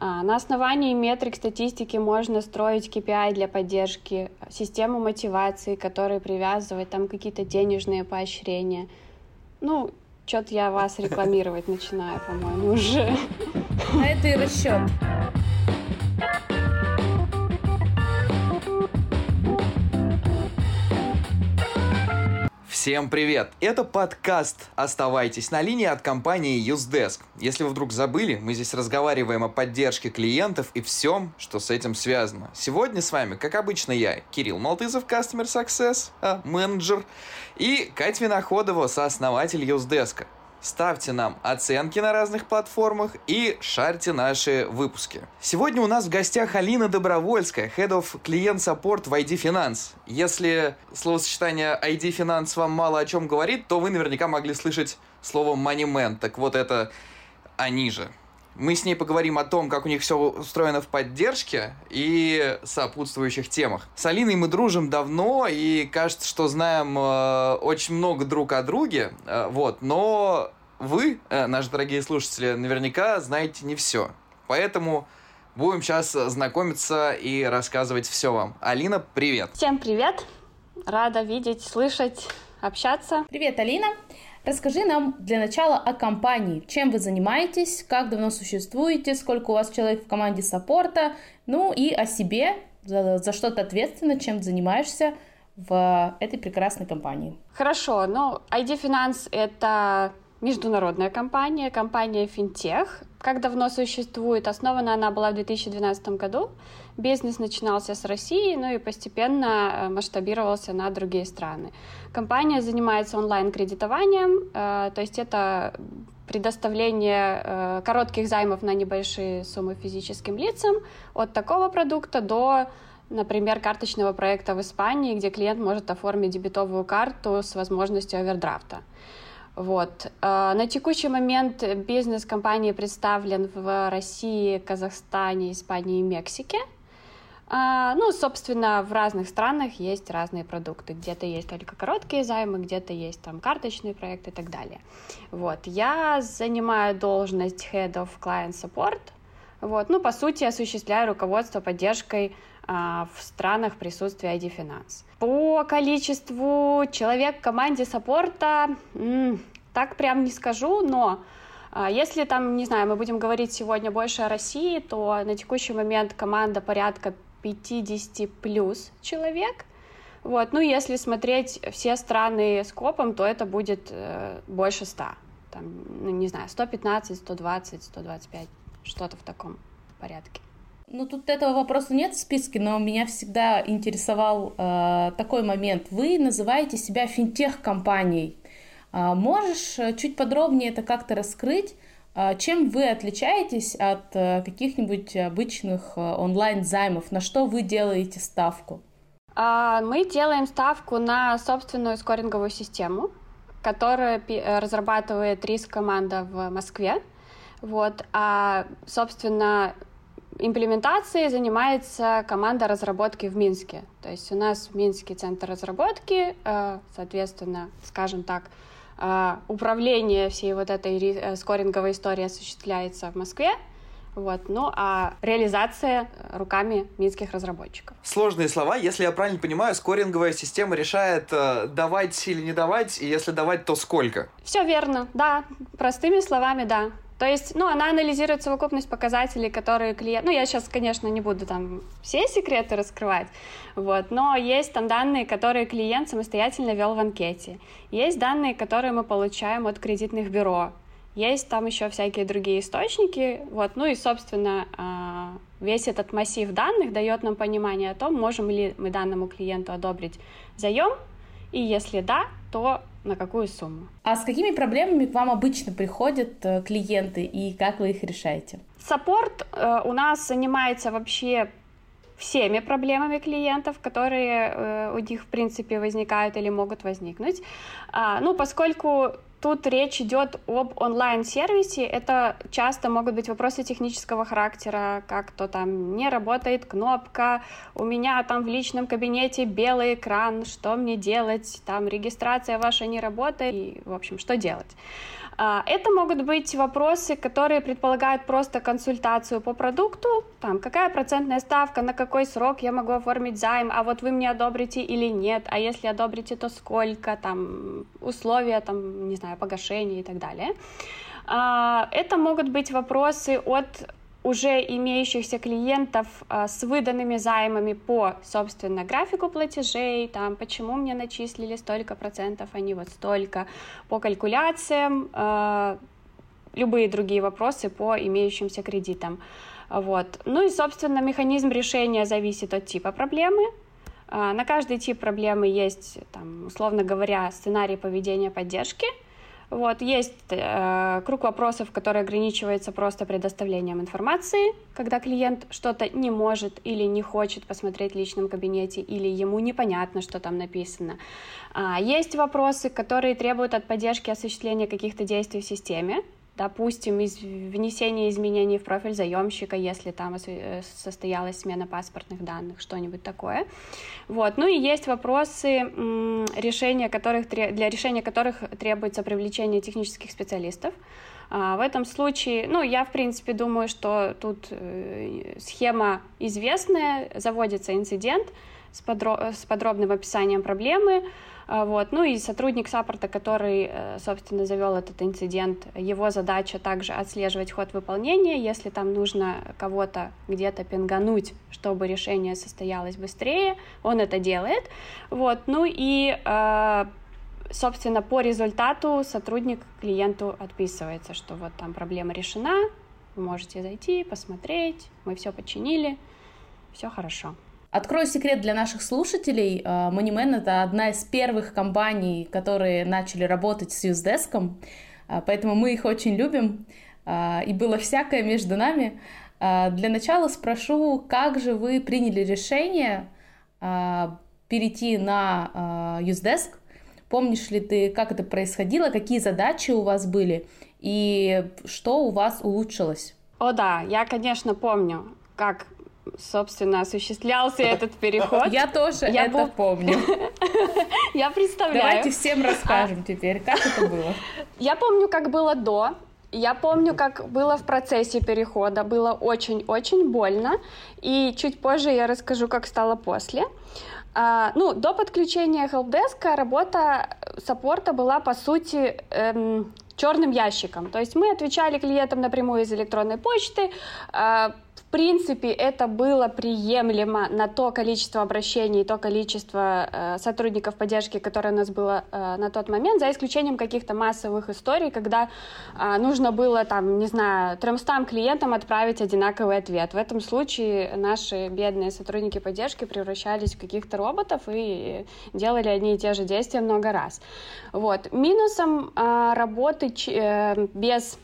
А, на основании метрик статистики можно строить KPI для поддержки, систему мотивации, которая привязывает там какие-то денежные поощрения. Ну, что-то я вас рекламировать начинаю, по-моему, уже. А это и расчет. Всем привет! Это подкаст «Оставайтесь на линии» от компании Usedesk. Если вы вдруг забыли, мы здесь разговариваем о поддержке клиентов и всем, что с этим связано. Сегодня с вами, как обычно, я, Кирилл Малтызов, Customer Success, а, менеджер, и Катя Виноходова, сооснователь Usedesk. Ставьте нам оценки на разных платформах и шарьте наши выпуски. Сегодня у нас в гостях Алина Добровольская, Head of Client Support в ID Finance. Если словосочетание ID Finance вам мало о чем говорит, то вы наверняка могли слышать слово Money Man. Так вот это они же. Мы с ней поговорим о том, как у них все устроено в поддержке и сопутствующих темах. С Алиной мы дружим давно и кажется, что знаем э, очень много друг о друге, э, вот, но вы, э, наши дорогие слушатели, наверняка знаете не все. Поэтому будем сейчас знакомиться и рассказывать все вам. Алина, привет! Всем привет! Рада видеть, слышать, общаться. Привет, Алина! Расскажи нам для начала о компании. Чем вы занимаетесь, как давно существуете, сколько у вас человек в команде саппорта, ну и о себе, за, за что ты ответственна, чем ты занимаешься в этой прекрасной компании. Хорошо, ну ID Finance — это международная компания, компания финтех. Как давно существует? Основана она была в 2012 году. Бизнес начинался с России, ну и постепенно э, масштабировался на другие страны. Компания занимается онлайн-кредитованием, э, то есть это предоставление э, коротких займов на небольшие суммы физическим лицам от такого продукта до например, карточного проекта в Испании, где клиент может оформить дебетовую карту с возможностью овердрафта. Вот. На текущий момент бизнес компании представлен в России, Казахстане, Испании и Мексике. А, ну, собственно, в разных странах есть разные продукты. Где-то есть только короткие займы, где-то есть там карточные проекты и так далее. Вот. Я занимаю должность Head of Client Support. Вот. Ну, по сути, осуществляю руководство поддержкой а, в странах присутствия ID Finance. По количеству человек в команде саппорта так прям не скажу, но а, если там, не знаю, мы будем говорить сегодня больше о России, то на текущий момент команда порядка 50 плюс человек. Вот. Ну, если смотреть все страны скопом, то это будет э, больше 100. Там, ну, не знаю, 115, 120, 125, что-то в таком порядке. Ну, тут этого вопроса нет в списке, но меня всегда интересовал э, такой момент. Вы называете себя финтех-компанией. Э, можешь чуть подробнее это как-то раскрыть? Э, чем вы отличаетесь от э, каких-нибудь обычных э, онлайн-займов? На что вы делаете ставку? А, мы делаем ставку на собственную скоринговую систему, которую разрабатывает риск-команда в Москве. Вот. А, собственно, Имплементацией занимается команда разработки в Минске. То есть у нас в Минске центр разработки, э, соответственно, скажем так, э, управление всей вот этой э, скоринговой истории осуществляется в Москве, вот. Ну а реализация руками минских разработчиков. Сложные слова. Если я правильно понимаю, скоринговая система решает э, давать или не давать, и если давать, то сколько? Все верно, да. Простыми словами, да. То есть, ну, она анализирует совокупность показателей, которые клиент... Ну, я сейчас, конечно, не буду там все секреты раскрывать, вот, но есть там данные, которые клиент самостоятельно вел в анкете. Есть данные, которые мы получаем от кредитных бюро. Есть там еще всякие другие источники, вот, ну и, собственно, а, весь этот массив данных дает нам понимание о том, можем ли мы данному клиенту одобрить заем, и если да, то на какую сумму. А с какими проблемами к вам обычно приходят э, клиенты и как вы их решаете? Саппорт э, у нас занимается вообще всеми проблемами клиентов, которые э, у них, в принципе, возникают или могут возникнуть. А, ну, поскольку тут речь идет об онлайн-сервисе, это часто могут быть вопросы технического характера, как то там не работает кнопка, у меня там в личном кабинете белый экран, что мне делать, там регистрация ваша не работает, и, в общем, что делать. А, это могут быть вопросы, которые предполагают просто консультацию по продукту, там, какая процентная ставка, на какой срок я могу оформить займ, а вот вы мне одобрите или нет, а если одобрите, то сколько, там, условия, там, не знаю, погашения и так далее. А, это могут быть вопросы от уже имеющихся клиентов а, с выданными займами по, собственно, графику платежей, там, почему мне начислили столько процентов, а не вот столько, по калькуляциям, а, любые другие вопросы по имеющимся кредитам. Вот. Ну и, собственно, механизм решения зависит от типа проблемы. А, на каждый тип проблемы есть, там, условно говоря, сценарий поведения поддержки – вот, есть э, круг вопросов, который ограничивается просто предоставлением информации, когда клиент что-то не может или не хочет посмотреть в личном кабинете, или ему непонятно, что там написано. А, есть вопросы, которые требуют от поддержки осуществления каких-то действий в системе, допустим, из внесения изменений в профиль заемщика, если там э, состоялась смена паспортных данных, что-нибудь такое. Вот. Ну и есть вопросы, решения которых, для решения которых требуется привлечение технических специалистов. А, в этом случае, ну, я, в принципе, думаю, что тут э, схема известная, заводится инцидент с, подро с подробным описанием проблемы, а, вот. Ну и сотрудник саппорта, который, э, собственно, завел этот инцидент, его задача также отслеживать ход выполнения, если там нужно кого-то где-то пингануть, чтобы решение состоялось быстрее, он это делает. Вот. Ну и э, собственно, по результату сотрудник клиенту отписывается, что вот там проблема решена, вы можете зайти, посмотреть, мы все починили, все хорошо. Открою секрет для наших слушателей. А, Moneyman — это одна из первых компаний, которые начали работать с Юздеском, а, поэтому мы их очень любим, а, и было всякое между нами. Для начала спрошу, как же вы приняли решение перейти на Юздеск? Помнишь ли ты, как это происходило, какие задачи у вас были и что у вас улучшилось? О да, я, конечно, помню, как собственно, осуществлялся этот переход. Я тоже я это был... помню. Я представляю. Давайте всем расскажем теперь, как это было. Я помню, как было до, я помню, как было в процессе перехода. Было очень-очень больно. И чуть позже я расскажу, как стало после. А, ну, до подключения helpdesk работа саппорта была, по сути, эм, черным ящиком. То есть мы отвечали клиентам напрямую из электронной почты, э, принципе, это было приемлемо на то количество обращений, то количество э, сотрудников поддержки, которое у нас было э, на тот момент, за исключением каких-то массовых историй, когда э, нужно было, там, не знаю, 300 клиентам отправить одинаковый ответ. В этом случае наши бедные сотрудники поддержки превращались в каких-то роботов и делали одни и те же действия много раз. Вот. Минусом э, работы э, без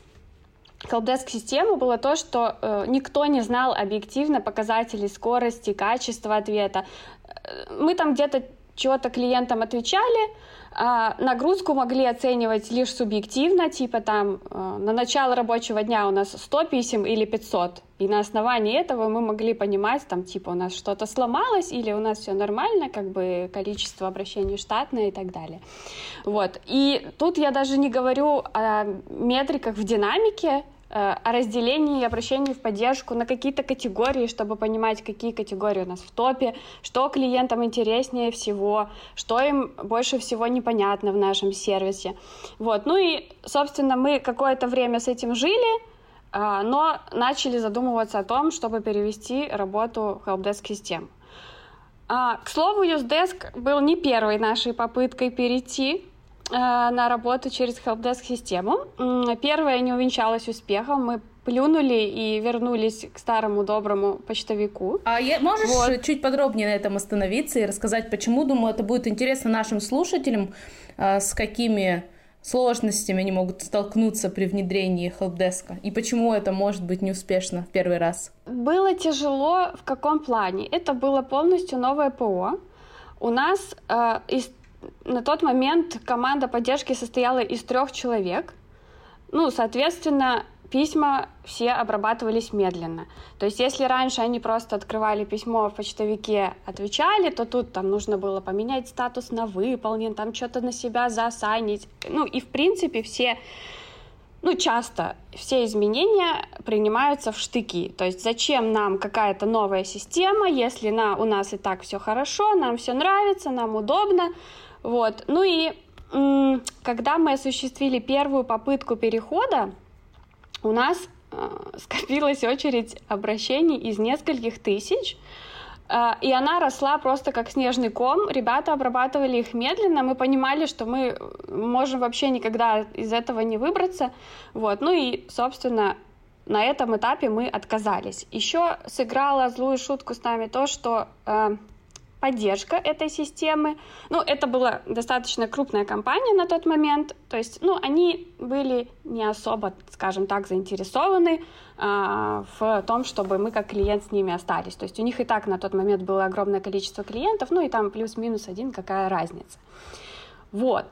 Helpdesk системы было то, что э, никто не знал объективно показателей скорости, качества ответа. Э, мы там где-то чего-то клиентам отвечали, а нагрузку могли оценивать лишь субъективно, типа там э, на начало рабочего дня у нас 100 писем или 500, и на основании этого мы могли понимать, там типа у нас что-то сломалось или у нас все нормально, как бы количество обращений штатное и так далее. Вот. И тут я даже не говорю о метриках в динамике, о разделении и обращении в поддержку на какие-то категории, чтобы понимать, какие категории у нас в топе, что клиентам интереснее всего, что им больше всего непонятно в нашем сервисе. Вот. Ну и, собственно, мы какое-то время с этим жили, э, но начали задумываться о том, чтобы перевести работу helpdesk систем. А, к слову, UseDesk был не первой нашей попыткой перейти Э, на работу через helpdesk-систему. Первая не увенчалась успехом. Мы плюнули и вернулись к старому доброму почтовику. А я, можешь вот. чуть подробнее на этом остановиться и рассказать, почему? Думаю, это будет интересно нашим слушателям, э, с какими сложностями они могут столкнуться при внедрении хелпдеска и почему это может быть неуспешно в первый раз? Было тяжело в каком плане? Это было полностью новое ПО. У нас э, из на тот момент команда поддержки состояла из трех человек. Ну, соответственно, письма все обрабатывались медленно. То есть, если раньше они просто открывали письмо в почтовике, отвечали, то тут там нужно было поменять статус на выполнен, там что-то на себя засанить. Ну, и в принципе все ну, часто все изменения принимаются в штыки. То есть зачем нам какая-то новая система, если на, у нас и так все хорошо, нам все нравится, нам удобно. Вот. Ну и когда мы осуществили первую попытку перехода, у нас э, скопилась очередь обращений из нескольких тысяч, э, и она росла просто как снежный ком. Ребята обрабатывали их медленно. Мы понимали, что мы можем вообще никогда из этого не выбраться. Вот. Ну и, собственно, на этом этапе мы отказались. Еще сыграла злую шутку с нами то, что э, поддержка этой системы. Ну, это была достаточно крупная компания на тот момент, то есть, ну, они были не особо, скажем так, заинтересованы а, в том, чтобы мы как клиент с ними остались. То есть у них и так на тот момент было огромное количество клиентов, ну и там плюс-минус один, какая разница. Вот.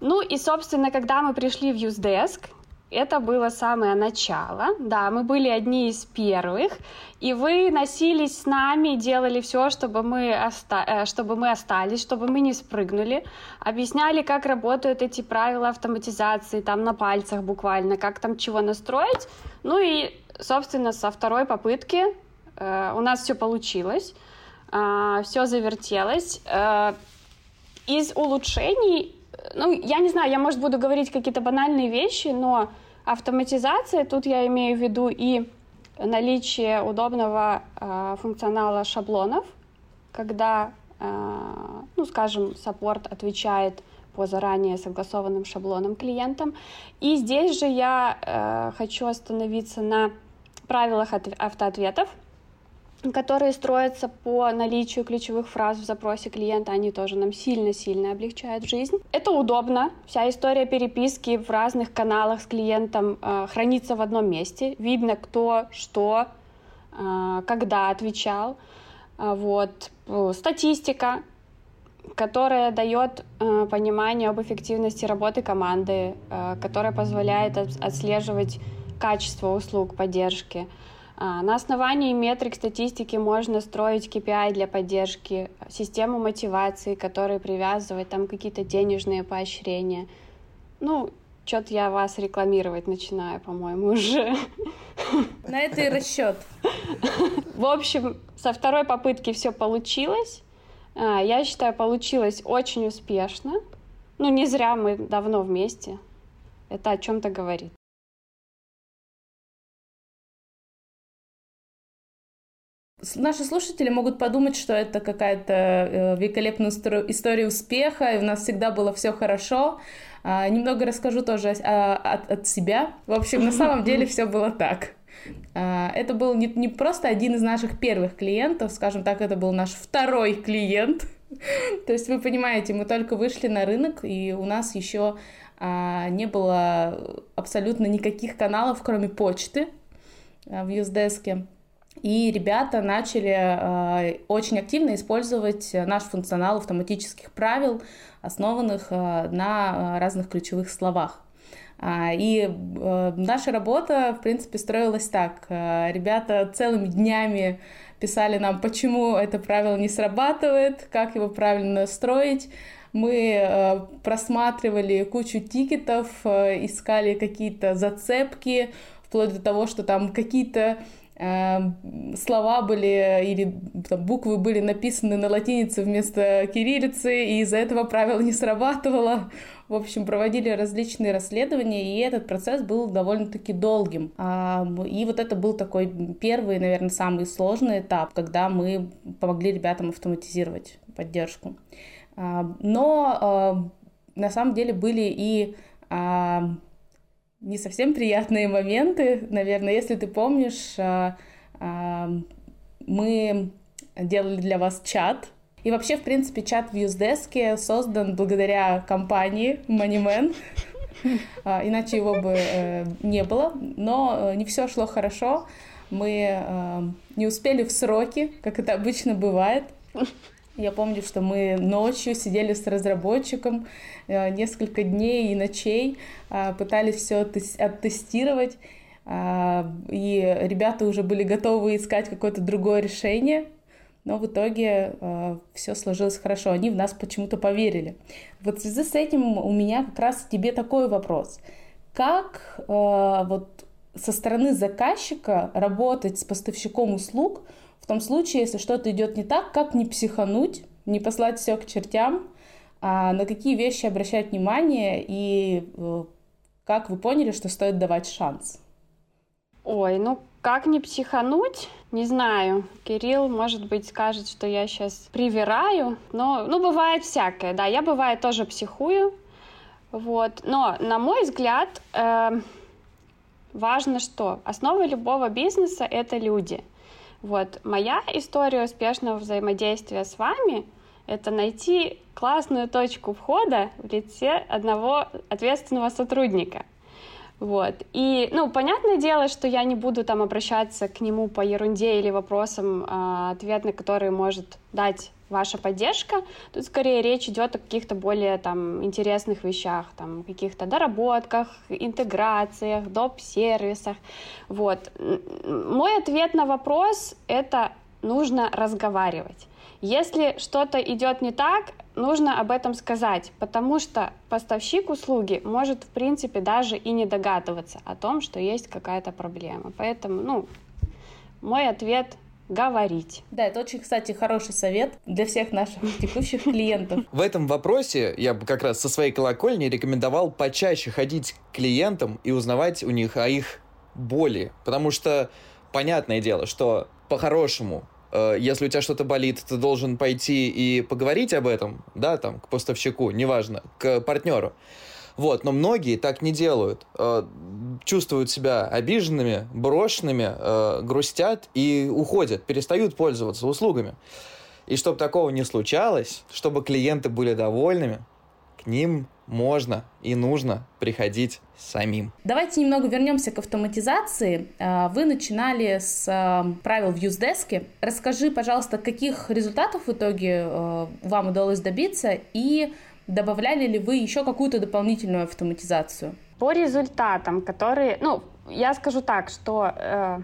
Ну и, собственно, когда мы пришли в Usedesk, это было самое начало, да, мы были одни из первых, и вы носились с нами, делали все, чтобы мы, оста- э, чтобы мы остались, чтобы мы не спрыгнули, объясняли, как работают эти правила автоматизации, там на пальцах буквально, как там чего настроить. Ну и, собственно, со второй попытки э, у нас все получилось, э, все завертелось. Э, из улучшений ну, я не знаю, я, может, буду говорить какие-то банальные вещи, но автоматизация, тут я имею в виду и наличие удобного э, функционала шаблонов, когда, э, ну, скажем, саппорт отвечает по заранее согласованным шаблонам клиентам. И здесь же я э, хочу остановиться на правилах автоответов, которые строятся по наличию ключевых фраз в запросе клиента, они тоже нам сильно-сильно облегчают жизнь. Это удобно. Вся история переписки в разных каналах с клиентом э, хранится в одном месте. Видно, кто, что, э, когда отвечал. Э, вот. Статистика, которая дает э, понимание об эффективности работы команды, э, которая позволяет отслеживать качество услуг поддержки. На основании метрик статистики можно строить KPI для поддержки, систему мотивации, которая привязывает там какие-то денежные поощрения. Ну, что-то я вас рекламировать начинаю, по-моему, уже. На это и расчет. В общем, со второй попытки все получилось. А, я считаю, получилось очень успешно. Ну, не зря мы давно вместе. Это о чем-то говорит. Наши слушатели могут подумать, что это какая-то э, великолепная история успеха, и у нас всегда было все хорошо. А, немного расскажу тоже от, от себя. В общем, на самом деле все было так. А, это был не, не просто один из наших первых клиентов, скажем так, это был наш второй клиент. То есть вы понимаете, мы только вышли на рынок, и у нас еще а, не было абсолютно никаких каналов, кроме почты в Юздеске. И ребята начали э, очень активно использовать наш функционал автоматических правил, основанных э, на разных ключевых словах. А, и э, наша работа, в принципе, строилась так. Э, ребята целыми днями писали нам, почему это правило не срабатывает, как его правильно настроить. Мы э, просматривали кучу тикетов, искали какие-то зацепки, вплоть до того, что там какие-то слова были или там, буквы были написаны на латинице вместо кириллицы, и из-за этого правило не срабатывало. В общем, проводили различные расследования, и этот процесс был довольно-таки долгим. И вот это был такой первый, наверное, самый сложный этап, когда мы помогли ребятам автоматизировать поддержку. Но на самом деле были и не совсем приятные моменты. Наверное, если ты помнишь, а, а, мы делали для вас чат. И вообще, в принципе, чат в Юздеске создан благодаря компании Moneyman. А, иначе его бы э, не было. Но э, не все шло хорошо. Мы э, не успели в сроки, как это обычно бывает. Я помню, что мы ночью сидели с разработчиком э, несколько дней и ночей, э, пытались все оттестировать, э, и ребята уже были готовы искать какое-то другое решение, но в итоге все сложилось хорошо. Они в нас почему-то поверили. Вот в связи с этим у меня как раз тебе такой вопрос. как э, вот со стороны заказчика работать с поставщиком услуг в том случае, если что-то идет не так, как не психануть, не послать все к чертям, а на какие вещи обращать внимание и э, как вы поняли, что стоит давать шанс? Ой, ну как не психануть? Не знаю. Кирилл, может быть, скажет, что я сейчас привираю. Но, ну, бывает всякое, да. Я, бывает, тоже психую. Вот. Но, на мой взгляд, э, важно что? Основа любого бизнеса — это люди. Вот. Моя история успешного взаимодействия с вами — это найти классную точку входа в лице одного ответственного сотрудника — вот. И, ну, понятное дело, что я не буду там обращаться к нему по ерунде или вопросам, э, ответ на которые может дать ваша поддержка. Тут скорее речь идет о каких-то более там интересных вещах, там каких-то доработках, интеграциях, доп-сервисах. Вот. Мой ответ на вопрос — это нужно разговаривать. Если что-то идет не так, нужно об этом сказать, потому что поставщик услуги может, в принципе, даже и не догадываться о том, что есть какая-то проблема. Поэтому, ну, мой ответ говорить. Да, это очень, кстати, хороший совет для всех наших текущих клиентов. В этом вопросе я бы как раз со своей колокольни рекомендовал почаще ходить к клиентам и узнавать у них о их боли. Потому что, понятное дело, что по-хорошему Э, если у тебя что-то болит, ты должен пойти и поговорить об этом, да, там, к поставщику, неважно, к партнеру. Вот, но многие так не делают. Э, чувствуют себя обиженными, брошенными, э, грустят и уходят, перестают пользоваться услугами. И чтобы такого не случалось, чтобы клиенты были довольными, к ним можно и нужно приходить самим. Давайте немного вернемся к автоматизации. А, вы начинали с правил в Юздеске. Расскажи, пожалуйста, каких результатов в итоге вам удалось добиться и добавляли ли вы еще какую-то дополнительную автоматизацию? По результатам, которые, ну, я скажу так, что э,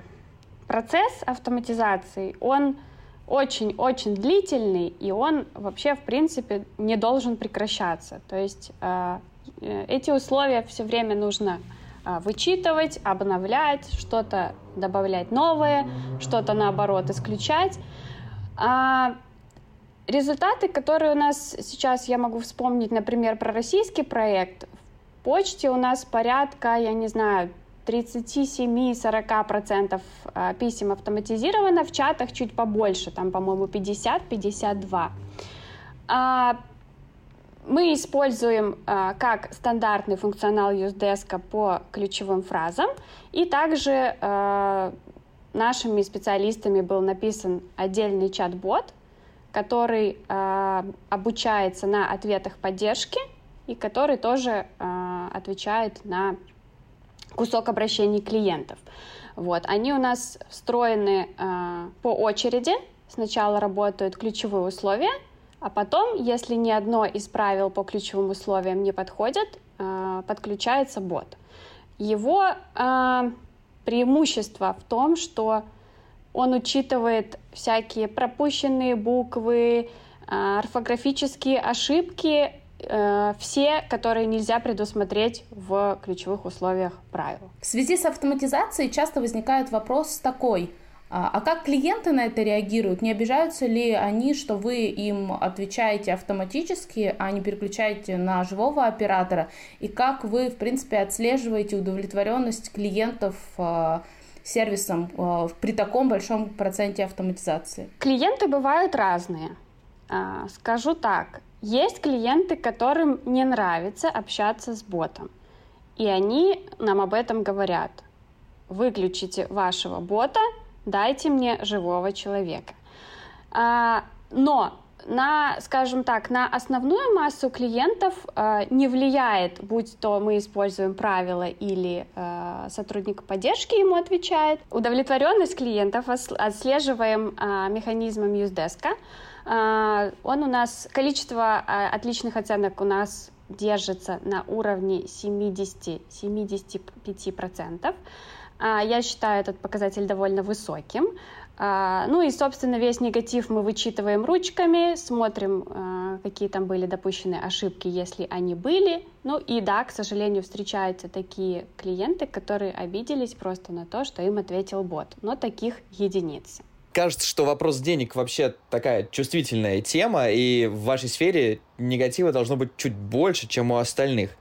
процесс автоматизации, он очень-очень длительный, и он вообще, в принципе, не должен прекращаться. То есть э, э, эти условия все время нужно э, вычитывать, обновлять, что-то добавлять новое, что-то, наоборот, исключать. А результаты, которые у нас сейчас, я могу вспомнить, например, про российский проект, в почте у нас порядка, я не знаю, 37-40% а, писем автоматизировано, в чатах чуть побольше, там, по-моему, 50-52. А, мы используем а, как стандартный функционал UseDesk по ключевым фразам, и также нашими специалистами был написан отдельный чат-бот, который обучается на ответах поддержки и который тоже отвечает на кусок обращений клиентов. Вот. Они у нас встроены э, по очереди. Сначала работают ключевые условия, а потом, если ни одно из правил по ключевым условиям не подходит, э, подключается бот. Его э, преимущество в том, что он учитывает всякие пропущенные буквы, э, орфографические ошибки Э, все, которые нельзя предусмотреть в ключевых условиях правил. В связи с автоматизацией часто возникает вопрос такой, а, а как клиенты на это реагируют? Не обижаются ли они, что вы им отвечаете автоматически, а не переключаете на живого оператора? И как вы, в принципе, отслеживаете удовлетворенность клиентов а, сервисом а, при таком большом проценте автоматизации? Клиенты бывают разные. Скажу так, есть клиенты, которым не нравится общаться с ботом. И они нам об этом говорят. Выключите вашего бота, дайте мне живого человека. А, но на, скажем так, на основную массу клиентов э, не влияет, будь то мы используем правила или э, сотрудник поддержки ему отвечает. Удовлетворенность клиентов отслеживаем э, механизмом UseDesk. А, он у нас, количество а, отличных оценок у нас держится на уровне 70-75%. А, я считаю этот показатель довольно высоким. А, ну и, собственно, весь негатив мы вычитываем ручками, смотрим, а, какие там были допущены ошибки, если они были. Ну и да, к сожалению, встречаются такие клиенты, которые обиделись просто на то, что им ответил бот. Но таких единицы. Кажется, что вопрос денег вообще такая чувствительная тема, и в вашей сфере негатива должно быть чуть больше, чем у остальных.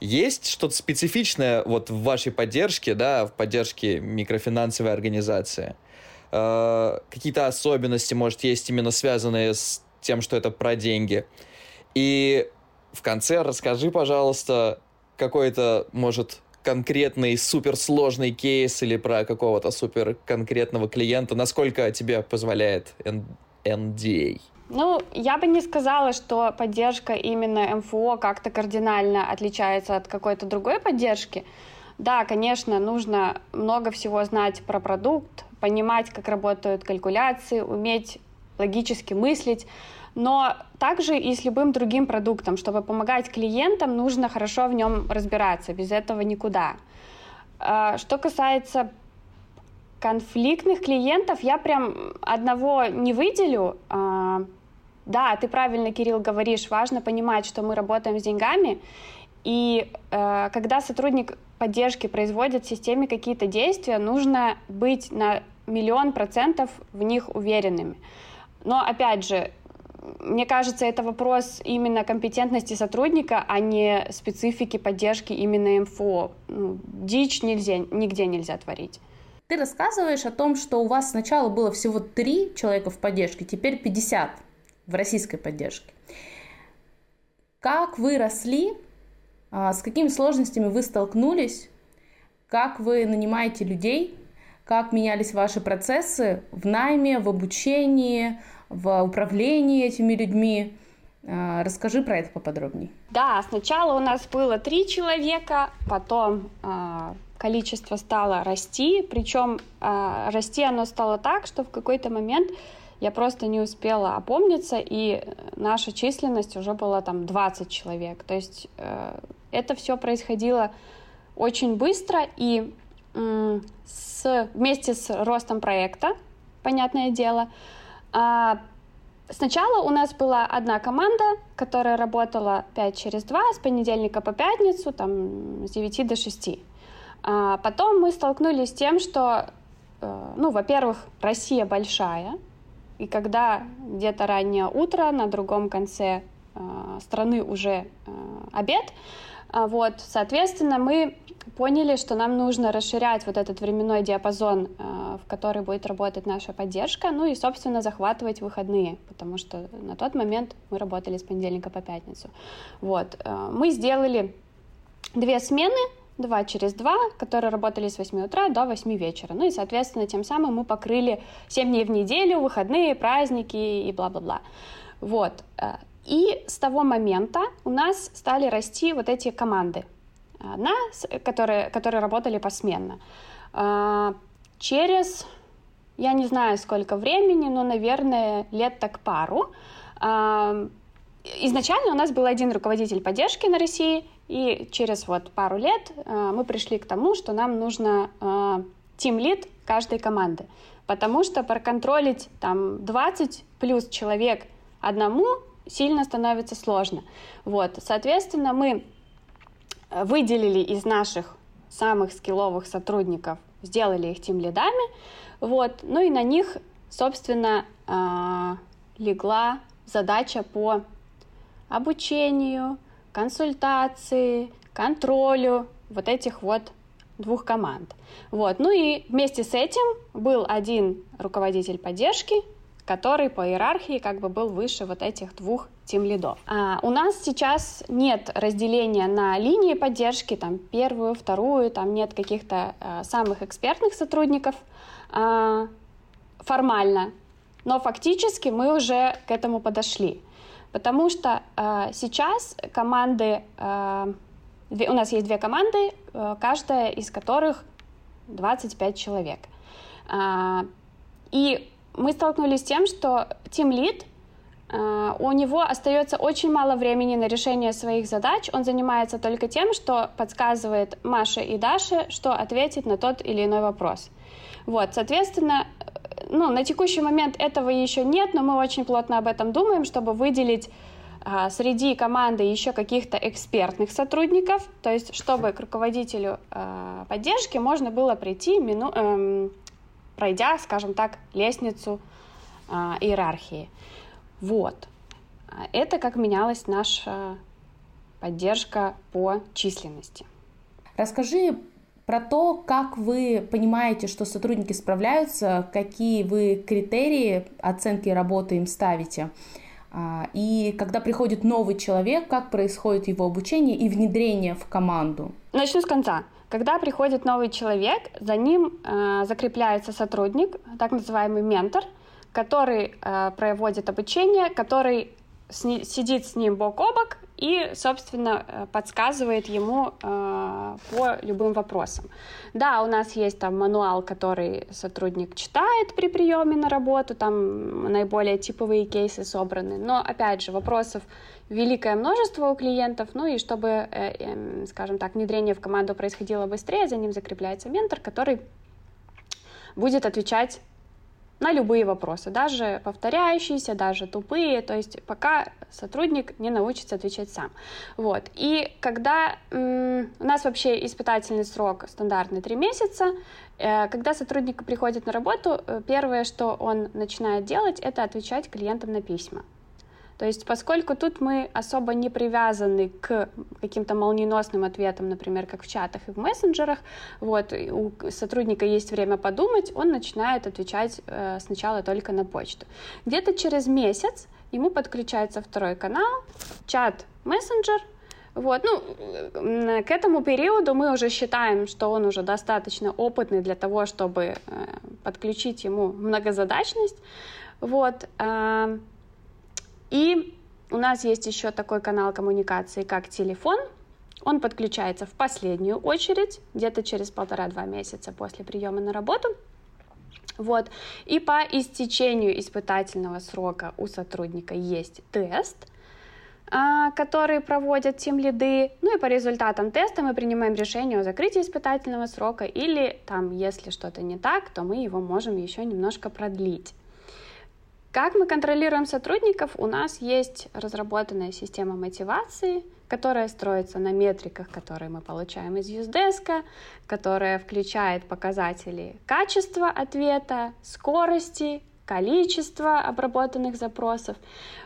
Есть что-то специфичное вот в вашей поддержке, да, в поддержке микрофинансовой организации? Э, какие-то особенности, может, есть именно связанные с тем, что это про деньги. И в конце расскажи, пожалуйста, какой-то, может, конкретный суперсложный кейс или про какого-то супер конкретного клиента, насколько тебе позволяет NDA? Ну, я бы не сказала, что поддержка именно МФО как-то кардинально отличается от какой-то другой поддержки. Да, конечно, нужно много всего знать про продукт, понимать, как работают калькуляции, уметь логически мыслить. Но также и с любым другим продуктом, чтобы помогать клиентам, нужно хорошо в нем разбираться, без этого никуда. А, что касается конфликтных клиентов, я прям одного не выделю. А, да, ты правильно, Кирилл, говоришь, важно понимать, что мы работаем с деньгами, и э, когда сотрудник поддержки производит в системе какие-то действия, нужно быть на миллион процентов в них уверенными. Но опять же, мне кажется, это вопрос именно компетентности сотрудника, а не специфики поддержки именно МФО. Ну, дичь нельзя, нигде нельзя творить. Ты рассказываешь о том, что у вас сначала было всего три человека в поддержке, теперь 50 в российской поддержке. Как вы росли, а, с какими сложностями вы столкнулись, как вы нанимаете людей, как менялись ваши процессы в найме, в обучении, в управлении этими людьми. А, расскажи про это поподробнее. Да, сначала у нас было три человека, потом э, количество стало расти, причем э, расти оно стало так, что в какой-то момент я просто не успела опомниться, и наша численность уже была там 20 человек. То есть э, это все происходило очень быстро, и с, вместе с ростом проекта, понятное дело, э, Сначала у нас была одна команда, которая работала 5 через 2 с понедельника по пятницу, там, с 9 до 6. А потом мы столкнулись с тем, что, э, ну, во-первых, Россия большая, и когда где-то раннее утро на другом конце э, страны уже э, обед, а вот, соответственно, мы поняли, что нам нужно расширять вот этот временной диапазон, э, в который будет работать наша поддержка, ну и, собственно, захватывать выходные, потому что на тот момент мы работали с понедельника по пятницу. Вот. Э, мы сделали две смены, два через два, которые работали с 8 утра до 8 вечера. Ну и, соответственно, тем самым мы покрыли 7 дней в неделю, выходные, праздники и бла-бла-бла. Вот. И с того момента у нас стали расти вот эти команды одна, которые, которые работали посменно. А, через, я не знаю сколько времени, но, наверное, лет так пару, а, изначально у нас был один руководитель поддержки на России, и через вот пару лет а, мы пришли к тому, что нам нужно тим-лид каждой команды, потому что проконтролить там 20 плюс человек одному сильно становится сложно. Вот, соответственно, мы выделили из наших самых скилловых сотрудников, сделали их тем лидами, вот, ну и на них, собственно, а, легла задача по обучению, консультации, контролю вот этих вот двух команд. Вот. Ну и вместе с этим был один руководитель поддержки, который по иерархии как бы был выше вот этих двух тим лидов. А, у нас сейчас нет разделения на линии поддержки, там первую, вторую, там нет каких-то а, самых экспертных сотрудников а, формально, но фактически мы уже к этому подошли, потому что а, сейчас команды, а, две, у нас есть две команды, а, каждая из которых 25 человек. А, и мы столкнулись с тем, что Team Lead э, у него остается очень мало времени на решение своих задач. Он занимается только тем, что подсказывает Маше и Даше, что ответить на тот или иной вопрос. Вот, соответственно, ну, на текущий момент этого еще нет, но мы очень плотно об этом думаем, чтобы выделить а, среди команды еще каких-то экспертных сотрудников, то есть чтобы к руководителю а, поддержки можно было прийти, мину, эм, пройдя, скажем так, лестницу а, иерархии. Вот. Это как менялась наша поддержка по численности. Расскажи про то, как вы понимаете, что сотрудники справляются, какие вы критерии оценки работы им ставите. А, и когда приходит новый человек, как происходит его обучение и внедрение в команду? Начну с конца. Когда приходит новый человек, за ним э, закрепляется сотрудник, так называемый ментор, который э, проводит обучение, который сни- сидит с ним бок о бок и, собственно, э, подсказывает ему э, по любым вопросам. Да, у нас есть там мануал, который сотрудник читает при приеме на работу, там наиболее типовые кейсы собраны, но, опять же, вопросов великое множество у клиентов, ну и чтобы, э, э, скажем так, внедрение в команду происходило быстрее, за ним закрепляется ментор, который будет отвечать на любые вопросы, даже повторяющиеся, даже тупые, то есть пока сотрудник не научится отвечать сам. Вот. И когда м- у нас вообще испытательный срок стандартный 3 месяца, э, когда сотрудник приходит на работу, э, первое, что он начинает делать, это отвечать клиентам на письма. То есть, поскольку тут мы особо не привязаны к каким-то молниеносным ответам, например, как в чатах и в мессенджерах, вот, у сотрудника есть время подумать, он начинает отвечать э, сначала только на почту. Где-то через месяц ему подключается второй канал, чат, мессенджер, вот, ну, к этому периоду мы уже считаем, что он уже достаточно опытный для того, чтобы э, подключить ему многозадачность. Вот, э, и у нас есть еще такой канал коммуникации, как телефон. Он подключается в последнюю очередь, где-то через полтора-два месяца после приема на работу. Вот. И по истечению испытательного срока у сотрудника есть тест, а, который проводят тем лиды. Ну и по результатам теста мы принимаем решение о закрытии испытательного срока или там, если что-то не так, то мы его можем еще немножко продлить. Как мы контролируем сотрудников? У нас есть разработанная система мотивации, которая строится на метриках, которые мы получаем из Юздеска, которая включает показатели качества ответа, скорости, количества обработанных запросов.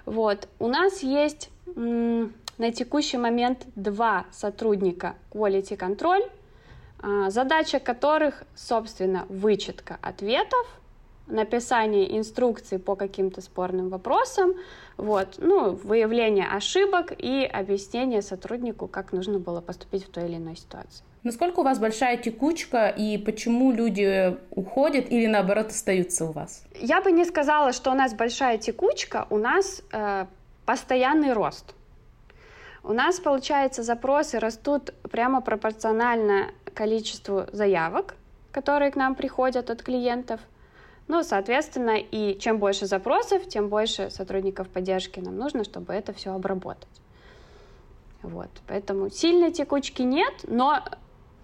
Вот. У нас есть на текущий момент два сотрудника Quality Control, а, задача которых, собственно, вычетка ответов написание инструкций по каким-то спорным вопросам, вот, ну, выявление ошибок и объяснение сотруднику, как нужно было поступить в той или иной ситуации. Насколько у вас большая текучка и почему люди уходят или наоборот остаются у вас? Я бы не сказала, что у нас большая текучка, у нас э, постоянный рост. У нас, получается, запросы растут прямо пропорционально количеству заявок, которые к нам приходят от клиентов – ну, соответственно, и чем больше запросов, тем больше сотрудников поддержки нам нужно, чтобы это все обработать. Вот, поэтому сильной текучки нет, но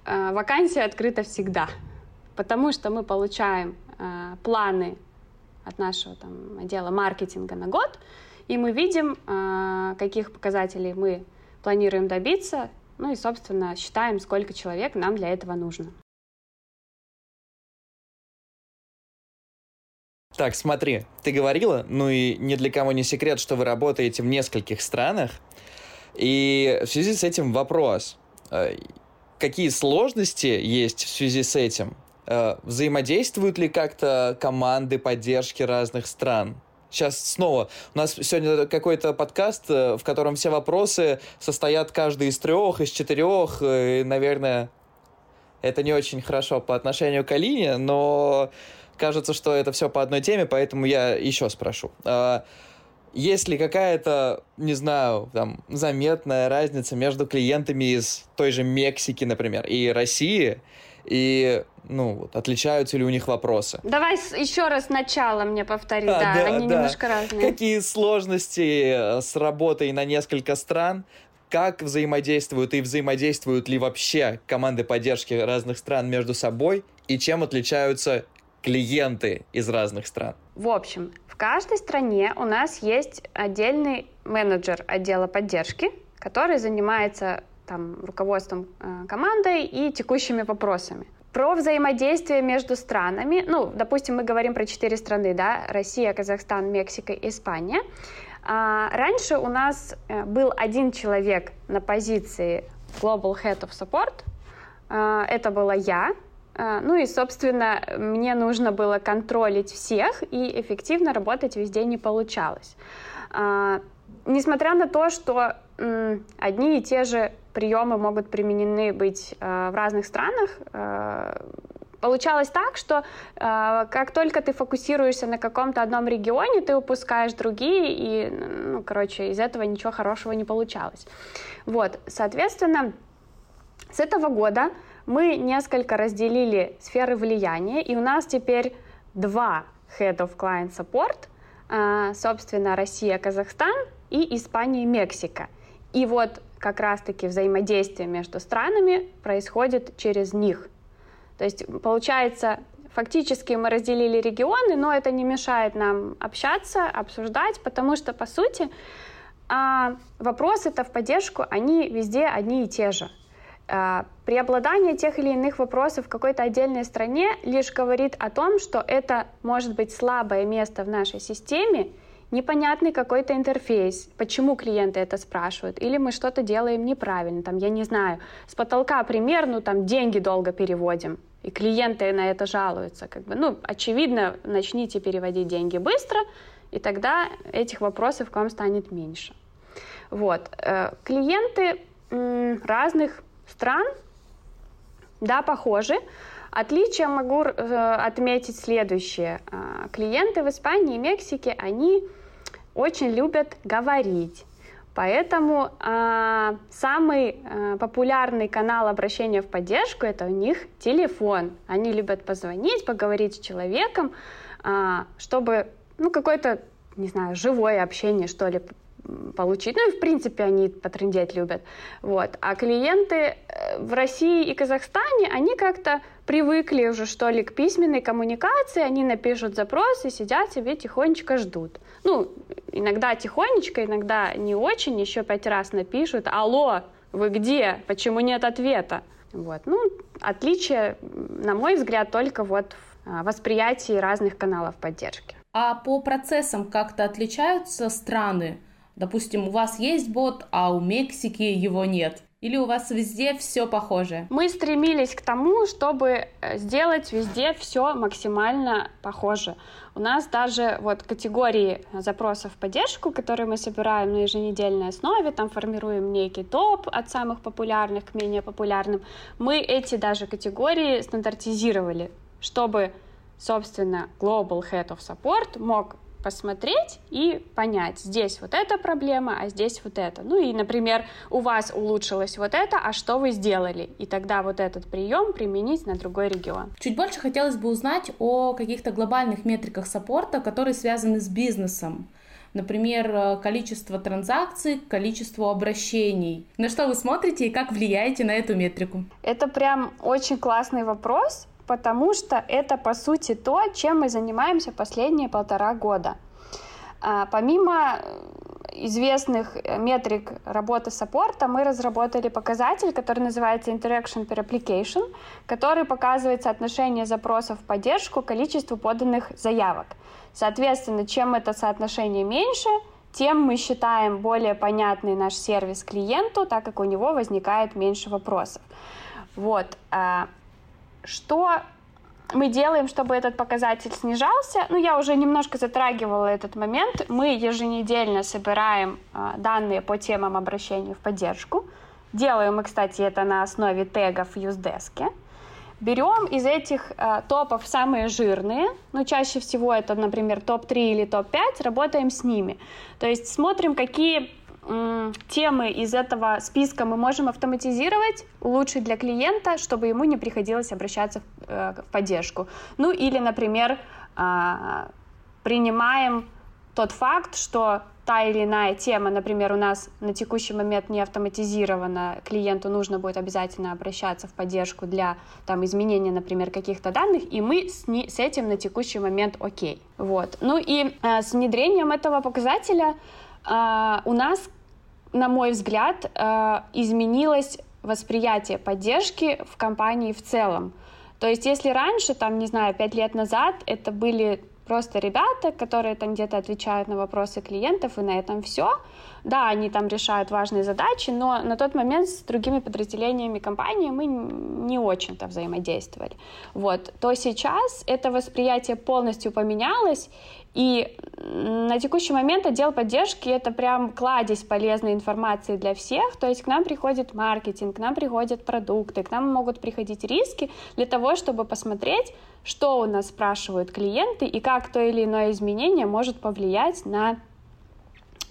э, вакансия открыта всегда, потому что мы получаем э, планы от нашего там, отдела маркетинга на год, и мы видим, э, каких показателей мы планируем добиться, ну и, собственно, считаем, сколько человек нам для этого нужно. Так, смотри, ты говорила, ну и ни для кого не секрет, что вы работаете в нескольких странах. И в связи с этим вопрос. Э, какие сложности есть в связи с этим? Э, взаимодействуют ли как-то команды поддержки разных стран? Сейчас снова. У нас сегодня какой-то подкаст, э, в котором все вопросы состоят каждый из трех, из четырех. И, наверное, это не очень хорошо по отношению к Алине, но кажется, что это все по одной теме, поэтому я еще спрошу. А, есть ли какая-то, не знаю, там, заметная разница между клиентами из той же Мексики, например, и России, и, ну, вот, отличаются ли у них вопросы? Давай еще раз начало мне повтори, а, да, да, они да. немножко разные. Какие сложности э, с работой на несколько стран, как взаимодействуют и взаимодействуют ли вообще команды поддержки разных стран между собой, и чем отличаются клиенты из разных стран? В общем, в каждой стране у нас есть отдельный менеджер отдела поддержки, который занимается там, руководством э, командой и текущими вопросами. Про взаимодействие между странами, ну, допустим, мы говорим про четыре страны, да, Россия, Казахстан, Мексика Испания. А, раньше у нас э, был один человек на позиции Global Head of Support, а, это была я, ну и, собственно, мне нужно было контролить всех, и эффективно работать везде не получалось. А, несмотря на то, что одни и те же приемы могут применены быть э, в разных странах, получалось так, что э, как только ты фокусируешься на каком-то одном регионе, ты упускаешь другие, и, ну, короче, из этого ничего хорошего не получалось. Вот, соответственно, с этого года мы несколько разделили сферы влияния, и у нас теперь два Head of Client Support, собственно, Россия, Казахстан и Испания, Мексика. И вот как раз-таки взаимодействие между странами происходит через них. То есть получается, фактически мы разделили регионы, но это не мешает нам общаться, обсуждать, потому что, по сути, а, вопросы-то в поддержку, они везде одни и те же. А, преобладание тех или иных вопросов в какой-то отдельной стране лишь говорит о том, что это может быть слабое место в нашей системе, непонятный какой-то интерфейс, почему клиенты это спрашивают, или мы что-то делаем неправильно, там, я не знаю, с потолка пример, ну, там, деньги долго переводим, и клиенты на это жалуются, как бы, ну, очевидно, начните переводить деньги быстро, и тогда этих вопросов к вам станет меньше. Вот. Э, клиенты разных стран, да, похожи. Отличие могу э, отметить следующее. Э, клиенты в Испании и Мексике, они очень любят говорить. Поэтому э, самый э, популярный канал обращения в поддержку это у них телефон. Они любят позвонить, поговорить с человеком, э, чтобы ну какое-то не знаю живое общение что ли получить. Ну и в принципе они потрендеть любят. Вот. А клиенты э, в России и Казахстане, они как-то привыкли уже, что ли, к письменной коммуникации, они напишут запрос и сидят себе тихонечко ждут. Ну, иногда тихонечко, иногда не очень, еще пять раз напишут «Алло, вы где? Почему нет ответа?» Вот. Ну, отличие, на мой взгляд, только вот в а, восприятии разных каналов поддержки. А по процессам как-то отличаются страны? Допустим, у вас есть бот, а у Мексики его нет. Или у вас везде все похоже? Мы стремились к тому, чтобы э, сделать везде все максимально похоже. У нас даже вот категории запросов в поддержку, которые мы собираем на еженедельной основе, там формируем некий топ от самых популярных к менее популярным, мы эти даже категории стандартизировали, чтобы, собственно, Global Head of Support мог посмотреть и понять, здесь вот эта проблема, а здесь вот это. Ну и, например, у вас улучшилось вот это, а что вы сделали? И тогда вот этот прием применить на другой регион. Чуть больше хотелось бы узнать о каких-то глобальных метриках саппорта, которые связаны с бизнесом. Например, количество транзакций, количество обращений. На что вы смотрите и как влияете на эту метрику? Это прям очень классный вопрос, потому что это, по сути, то, чем мы занимаемся последние полтора года. А, помимо известных метрик работы саппорта, мы разработали показатель, который называется Interaction per Application, который показывает соотношение запросов в поддержку количеству поданных заявок. Соответственно, чем это соотношение меньше, тем мы считаем более понятный наш сервис клиенту, так как у него возникает меньше вопросов. Вот. А, что мы делаем, чтобы этот показатель снижался? Ну, я уже немножко затрагивала этот момент. Мы еженедельно собираем э, данные по темам обращения в поддержку. Делаем мы, кстати, это на основе тегов в Usedesk. Берем из этих э, топов самые жирные, ну, чаще всего это, например, топ-3 или топ-5, работаем с ними. То есть смотрим, какие темы из этого списка мы можем автоматизировать, улучшить для клиента, чтобы ему не приходилось обращаться в, э, поддержку. Ну или, например, а, принимаем тот факт, что та или иная тема, например, у нас на текущий момент не автоматизирована, клиенту нужно будет обязательно обращаться в поддержку для там, изменения, например, каких-то данных, и мы с, не, с этим на текущий момент окей. Вот. Ну и э, с внедрением этого показателя у нас, на мой взгляд, э, изменилось восприятие поддержки в компании в целом. То есть если раньше, там, не знаю, пять лет назад это были просто ребята, которые там где-то отвечают на вопросы клиентов, и на этом все. Да, они там решают важные задачи, но на тот момент с другими подразделениями компании мы не очень-то взаимодействовали. Вот. То сейчас это восприятие полностью поменялось, и на текущий момент отдел поддержки — это прям кладезь полезной информации для всех. То есть к нам приходит маркетинг, к нам приходят продукты, к нам могут приходить риски для того, чтобы посмотреть, что у нас спрашивают клиенты и как то или иное изменение может повлиять на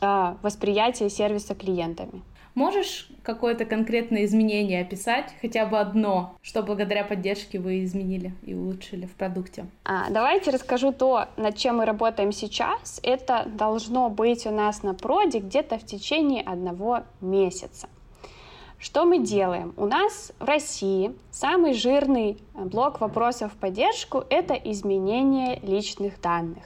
э, восприятие сервиса клиентами. Можешь какое-то конкретное изменение описать, хотя бы одно, что благодаря поддержке вы изменили и улучшили в продукте? А, давайте расскажу то, над чем мы работаем сейчас. Это должно быть у нас на проде где-то в течение одного месяца. Что мы делаем? У нас в России самый жирный блок вопросов в поддержку – это изменение личных данных.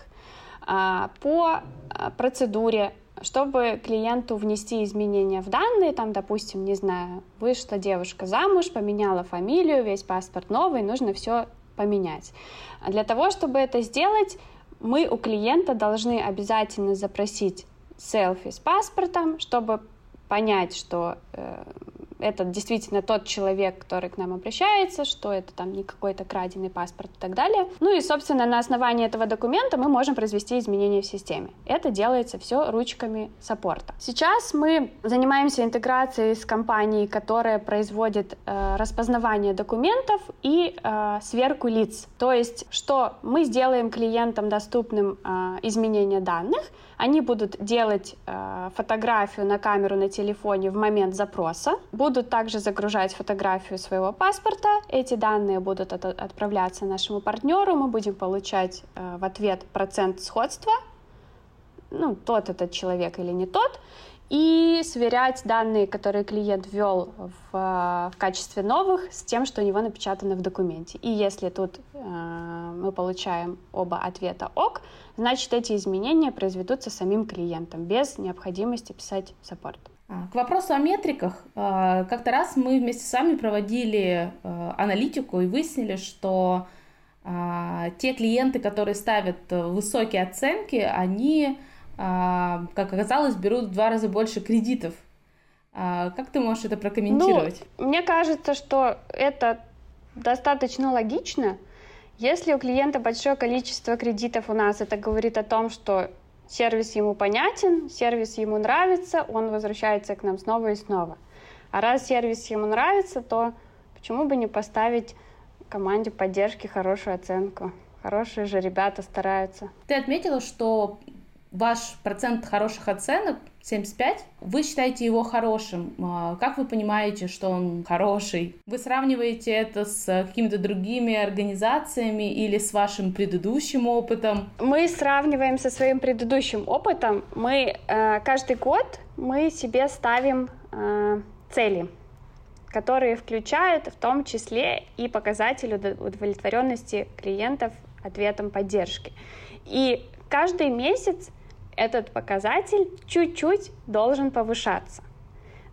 А, по а, процедуре чтобы клиенту внести изменения в данные, там, допустим, не знаю, вышла девушка замуж, поменяла фамилию, весь паспорт новый, нужно все поменять. Для того, чтобы это сделать, мы у клиента должны обязательно запросить селфи с паспортом, чтобы понять, что э, это действительно тот человек, который к нам обращается, что это там не какой-то краденый паспорт и так далее. Ну и, собственно, на основании этого документа мы можем произвести изменения в системе. Это делается все ручками саппорта. Сейчас мы занимаемся интеграцией с компанией, которая производит э, распознавание документов и э, сверку лиц. То есть, что мы сделаем клиентам доступным э, изменение данных, они будут делать э, фотографию на камеру на телефоне в момент запроса, будут также загружать фотографию своего паспорта. Эти данные будут от, отправляться нашему партнеру, мы будем получать э, в ответ процент сходства, ну, тот этот человек или не тот, и сверять данные, которые клиент ввел в, в качестве новых, с тем, что у него напечатано в документе. И если тут э, мы получаем оба ответа ок, значит эти изменения произведутся самим клиентом без необходимости писать саппорт. А, к вопросу о метриках. А, как-то раз мы вместе с вами проводили э, аналитику и выяснили, что а, те клиенты, которые ставят высокие оценки, они как оказалось, берут в два раза больше кредитов. А, как ты можешь это прокомментировать? Ну, мне кажется, что это достаточно логично. Если у клиента большое количество кредитов у нас, это говорит о том, что сервис ему понятен, сервис ему нравится, он возвращается к нам снова и снова. А раз сервис ему нравится, то почему бы не поставить команде поддержки хорошую оценку? Хорошие же ребята стараются. Ты отметила, что ваш процент хороших оценок 75, вы считаете его хорошим. А, как вы понимаете, что он хороший? Вы сравниваете это с какими-то другими организациями или с вашим предыдущим опытом? Мы сравниваем со своим предыдущим опытом. Мы э, каждый год мы себе ставим э, цели которые включают в том числе и показатель удовлетворенности клиентов ответом поддержки. И каждый месяц этот показатель чуть-чуть должен повышаться.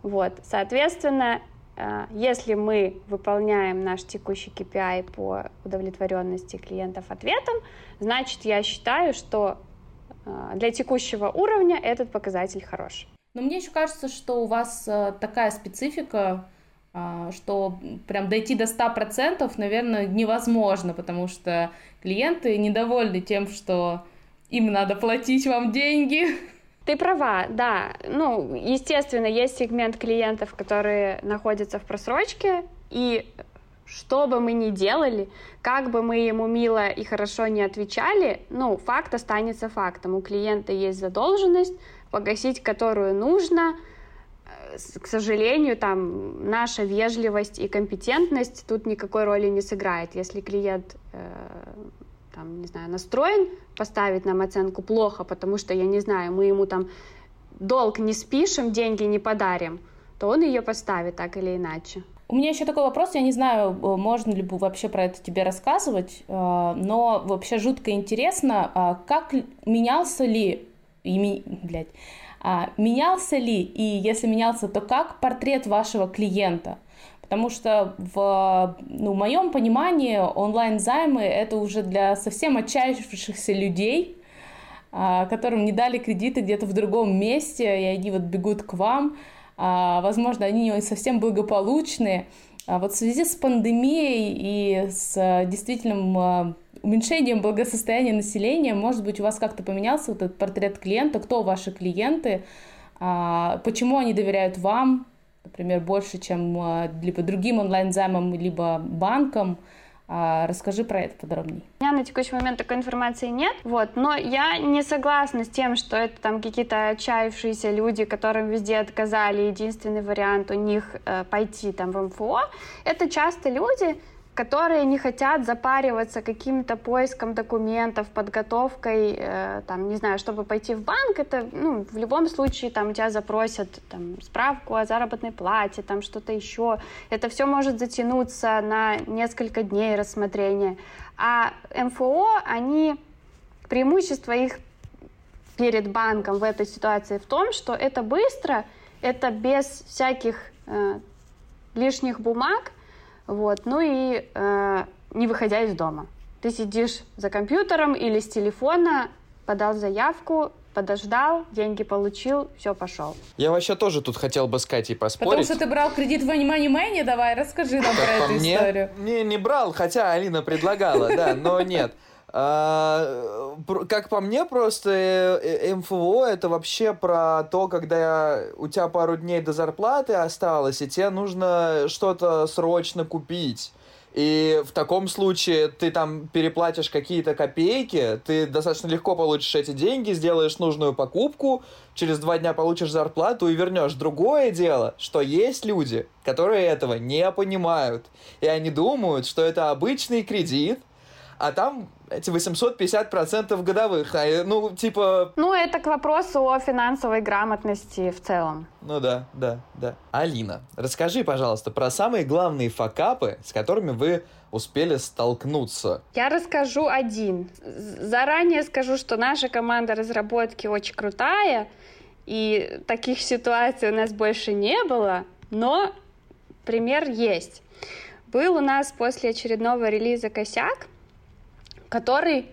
Вот, соответственно, э, если мы выполняем наш текущий KPI по удовлетворенности клиентов ответом, значит, я считаю, что э, для текущего уровня этот показатель хороший. Но мне еще кажется, что у вас э, такая специфика, что прям дойти до 100%, наверное, невозможно, потому что клиенты недовольны тем, что им надо платить вам деньги. Ты права, да. Ну, естественно, есть сегмент клиентов, которые находятся в просрочке, и что бы мы ни делали, как бы мы ему мило и хорошо не отвечали, ну, факт останется фактом. У клиента есть задолженность, погасить которую нужно. К сожалению, там наша вежливость и компетентность тут никакой роли не сыграет. Если клиент э, там, не знаю, настроен поставить нам оценку плохо, потому что, я не знаю, мы ему там долг не спишем, деньги не подарим, то он ее поставит так или иначе. У меня еще такой вопрос, я не знаю, можно ли вообще про это тебе рассказывать, э, но вообще жутко интересно, а как менялся ли, блядь, а менялся ли, и если менялся, то как портрет вашего клиента? Потому что в ну, моем понимании онлайн-займы это уже для совсем отчаявшихся людей, а, которым не дали кредиты где-то в другом месте, и они вот бегут к вам. А, возможно, они не совсем благополучные. А вот в связи с пандемией и с действительным уменьшением благосостояния населения, может быть, у вас как-то поменялся вот этот портрет клиента, кто ваши клиенты, почему они доверяют вам, например, больше, чем либо другим онлайн-займам, либо банкам, а, расскажи про это подробнее. У меня на текущий момент такой информации нет, вот, но я не согласна с тем, что это там какие-то отчаявшиеся люди, которым везде отказали, единственный вариант у них э, пойти там в МФО. Это часто люди, которые не хотят запариваться каким-то поиском документов, подготовкой, э, там, не знаю, чтобы пойти в банк, это, ну, в любом случае, там, тебя запросят, там, справку о заработной плате, там, что-то еще. Это все может затянуться на несколько дней рассмотрения. А МФО, они, преимущество их перед банком в этой ситуации в том, что это быстро, это без всяких э, лишних бумаг, вот. Ну и э, не выходя из дома. Ты сидишь за компьютером или с телефона, подал заявку, подождал, деньги получил, все, пошел. Я вообще тоже тут хотел бы с Катей поспорить. Потому что ты брал кредит в Money Money, давай, расскажи нам про эту историю. Не, не брал, хотя Алина предлагала, да, но нет. А, как по мне, просто э, э, МФО это вообще про то, когда у тебя пару дней до зарплаты осталось, и тебе нужно что-то срочно купить. И в таком случае ты там переплатишь какие-то копейки, ты достаточно легко получишь эти деньги, сделаешь нужную покупку, через два дня получишь зарплату и вернешь. Другое дело, что есть люди, которые этого не понимают. И они думают, что это обычный кредит, а там эти 850% годовых. А, ну, типа... Ну, это к вопросу о финансовой грамотности в целом. Ну да, да, да. Алина, расскажи, пожалуйста, про самые главные факапы, с которыми вы успели столкнуться? Я расскажу один. Заранее скажу, что наша команда разработки очень крутая, и таких ситуаций у нас больше не было, но пример есть. Был у нас после очередного релиза косяк, который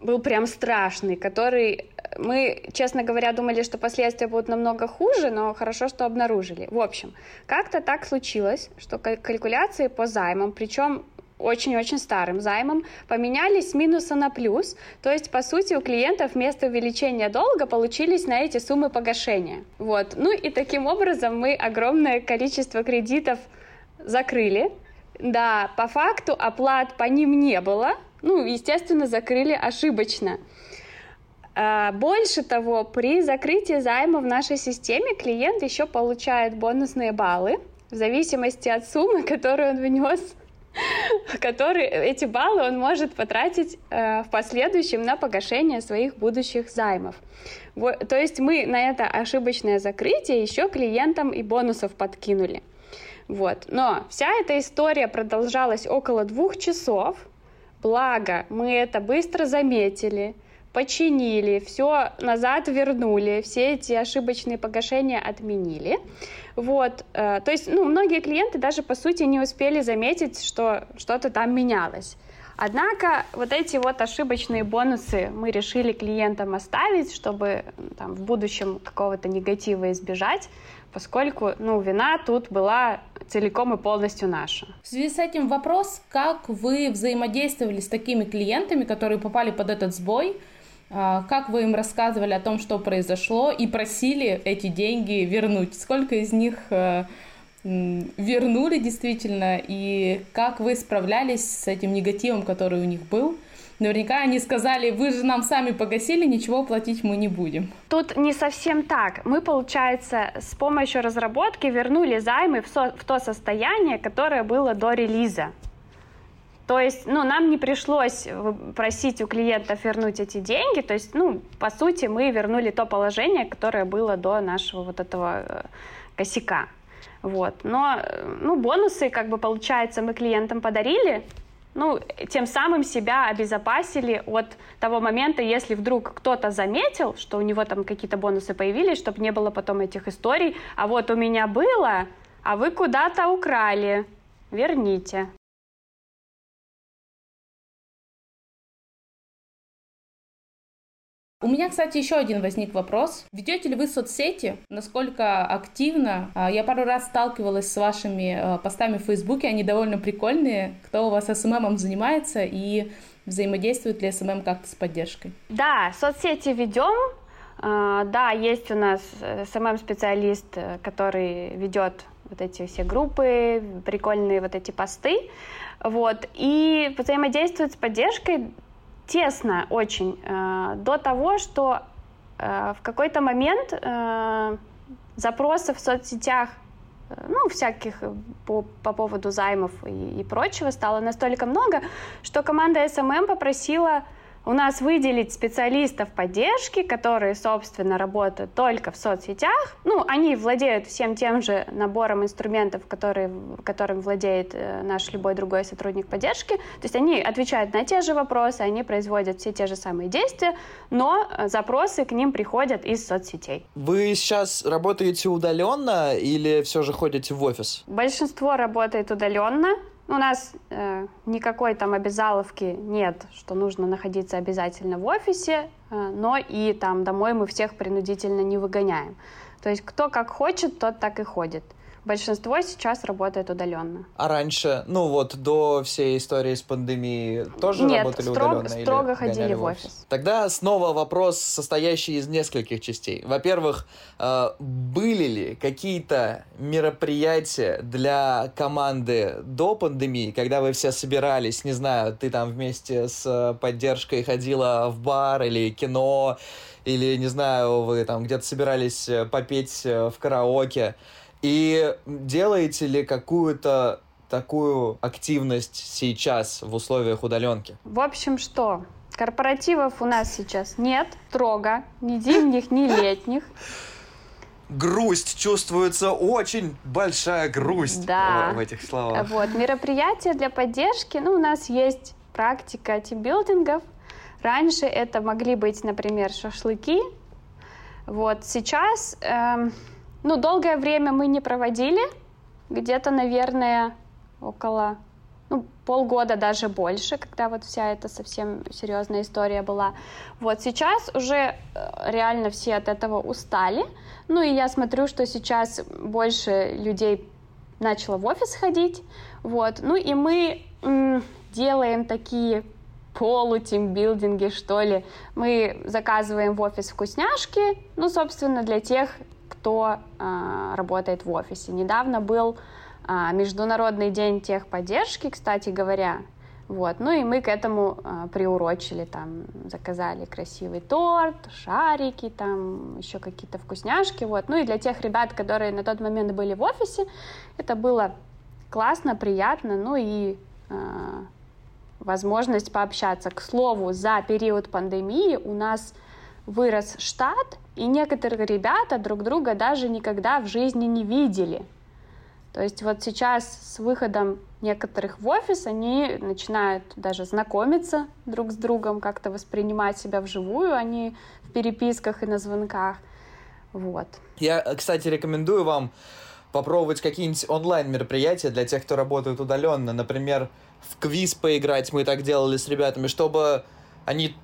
был прям страшный, который мы, честно говоря, думали, что последствия будут намного хуже, но хорошо, что обнаружили. В общем, как-то так случилось, что калькуляции по займам, причем очень-очень старым займом, поменялись с минуса на плюс, то есть, по сути, у клиентов вместо увеличения долга получились на эти суммы погашения. Вот. Ну и таким образом мы огромное количество кредитов закрыли. Да, по факту оплат по ним не было, ну, естественно, закрыли ошибочно. А, больше того, при закрытии займа в нашей системе клиент еще получает бонусные баллы в зависимости от суммы, которую он внес которые эти баллы он может потратить э, в последующем на погашение своих будущих займов. Вот, то есть мы на это ошибочное закрытие еще клиентам и бонусов подкинули. Вот. Но вся эта история продолжалась около двух часов, Благо, мы это быстро заметили, починили, все назад вернули, все эти ошибочные погашения отменили. Вот, э, то есть, ну, многие клиенты даже, по сути, не успели заметить, что что-то там менялось. Однако вот эти вот ошибочные бонусы мы решили клиентам оставить, чтобы там, в будущем какого-то негатива избежать поскольку ну, вина тут была целиком и полностью наша. В связи с этим вопрос, как вы взаимодействовали с такими клиентами, которые попали под этот сбой, а, как вы им рассказывали о том, что произошло, и просили эти деньги вернуть? Сколько из них э, вернули действительно, и как вы справлялись с этим негативом, который у них был? Наверняка они сказали, вы же нам сами погасили, ничего платить мы не будем. Тут не совсем так. Мы, получается, с помощью разработки вернули займы в, со- в то состояние, которое было до релиза. То есть, ну, нам не пришлось просить у клиентов вернуть эти деньги. То есть, ну, по сути, мы вернули то положение, которое было до нашего вот этого э, косяка. Вот. Но, э, ну, бонусы, как бы, получается, мы клиентам подарили, ну, тем самым себя обезопасили от того момента, если вдруг кто-то заметил, что у него там какие-то бонусы появились, чтобы не было потом этих историй, а вот у меня было, а вы куда-то украли, верните. У меня, кстати, еще один возник вопрос. Ведете ли вы соцсети? Насколько активно? А, я пару раз сталкивалась с вашими а, постами в Фейсбуке, они довольно прикольные. Кто у вас СММом занимается и взаимодействует ли СММ как-то с поддержкой? Да, соцсети ведем. А, да, есть у нас СММ-специалист, э, который ведет вот эти все группы, прикольные вот эти посты. Вот. И взаимодействует с поддержкой тесно очень, э, до того, что э, в какой-то момент э, запросов в соцсетях ну, всяких по, по поводу займов и, и прочего стало настолько много, что команда SMM попросила у нас выделить специалистов поддержки, которые, собственно, работают только в соцсетях. Ну, они владеют всем тем же набором инструментов, которые, которым владеет э, наш любой другой сотрудник поддержки. То есть они отвечают на те же вопросы, они производят все те же самые действия, но э, запросы к ним приходят из соцсетей. Вы сейчас работаете удаленно или все же ходите в офис? Большинство работает удаленно. У нас э, никакой там обязаловки нет, что нужно находиться обязательно в офисе, э, но и там домой мы всех принудительно не выгоняем. То есть кто как хочет, тот так и ходит большинство сейчас работает удаленно. А раньше, ну вот до всей истории с пандемией, тоже Нет, работали строго, удаленно? строго или ходили в офис? офис. Тогда снова вопрос, состоящий из нескольких частей. Во-первых, э, были ли какие-то мероприятия для команды до пандемии, когда вы все собирались, не знаю, ты там вместе с поддержкой ходила в бар или кино, или, не знаю, вы там где-то собирались э, попеть э, в караоке, и делаете ли какую-то такую активность сейчас в условиях удаленки? В общем, что? Корпоративов у нас сейчас нет, строго, ни зимних, ни летних. Грусть чувствуется, очень большая грусть да. в, в этих словах. Вот, мероприятия для поддержки, ну, у нас есть практика тимбилдингов. Раньше это могли быть, например, шашлыки. Вот сейчас эм, ну, долгое время мы не проводили, где-то, наверное, около ну, полгода даже больше, когда вот вся эта совсем серьезная история была. Вот сейчас уже э, реально все от этого устали. Ну и я смотрю, что сейчас больше людей начало в офис ходить. Вот. Ну и мы м, делаем такие полутимбилдинги, что ли. Мы заказываем в офис вкусняшки, ну, собственно, для тех кто э, работает в офисе. Недавно был э, Международный день техподдержки, кстати говоря. Вот. Ну и мы к этому э, приурочили, там, заказали красивый торт, шарики, там, еще какие-то вкусняшки, вот. Ну и для тех ребят, которые на тот момент были в офисе, это было классно, приятно, ну и э, возможность пообщаться. К слову, за период пандемии у нас вырос штат, и некоторые ребята друг друга даже никогда в жизни не видели. То есть вот сейчас с выходом некоторых в офис они начинают даже знакомиться друг с другом, как-то воспринимать себя вживую, а не в переписках и на звонках. Вот. Я, кстати, рекомендую вам попробовать какие-нибудь онлайн-мероприятия для тех, кто работает удаленно. Например, в квиз поиграть мы так делали с ребятами, чтобы они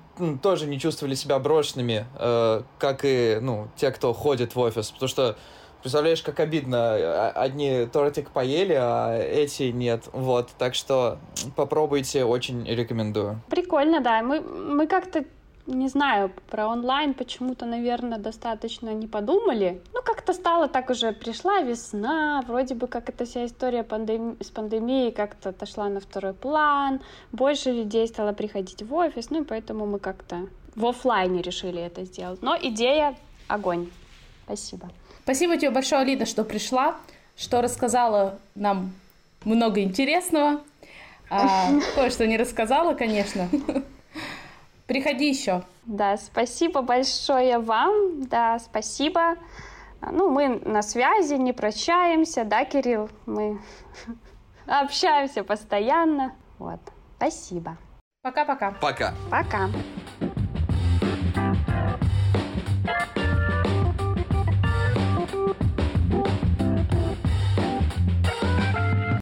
тоже не чувствовали себя брошенными, э, как и ну, те, кто ходит в офис. Потому что Представляешь, как обидно. А, одни тортик поели, а эти нет. Вот. Так что попробуйте, очень рекомендую. Прикольно, да. Мы, мы как-то не знаю, про онлайн почему-то, наверное, достаточно не подумали. Ну, как-то стало так уже, пришла весна, вроде бы как эта вся история пандеми... с пандемией как-то отошла на второй план, больше людей стало приходить в офис, ну и поэтому мы как-то в офлайне решили это сделать. Но идея огонь. Спасибо. Спасибо тебе большое, Лида, что пришла, что рассказала нам много интересного. А, кое-что не рассказала, конечно. Приходи еще. Да, спасибо большое вам. Да, спасибо. Ну, мы на связи, не прощаемся, да, Кирилл? Мы общаемся постоянно. Вот. Спасибо. Пока-пока. Пока. Пока.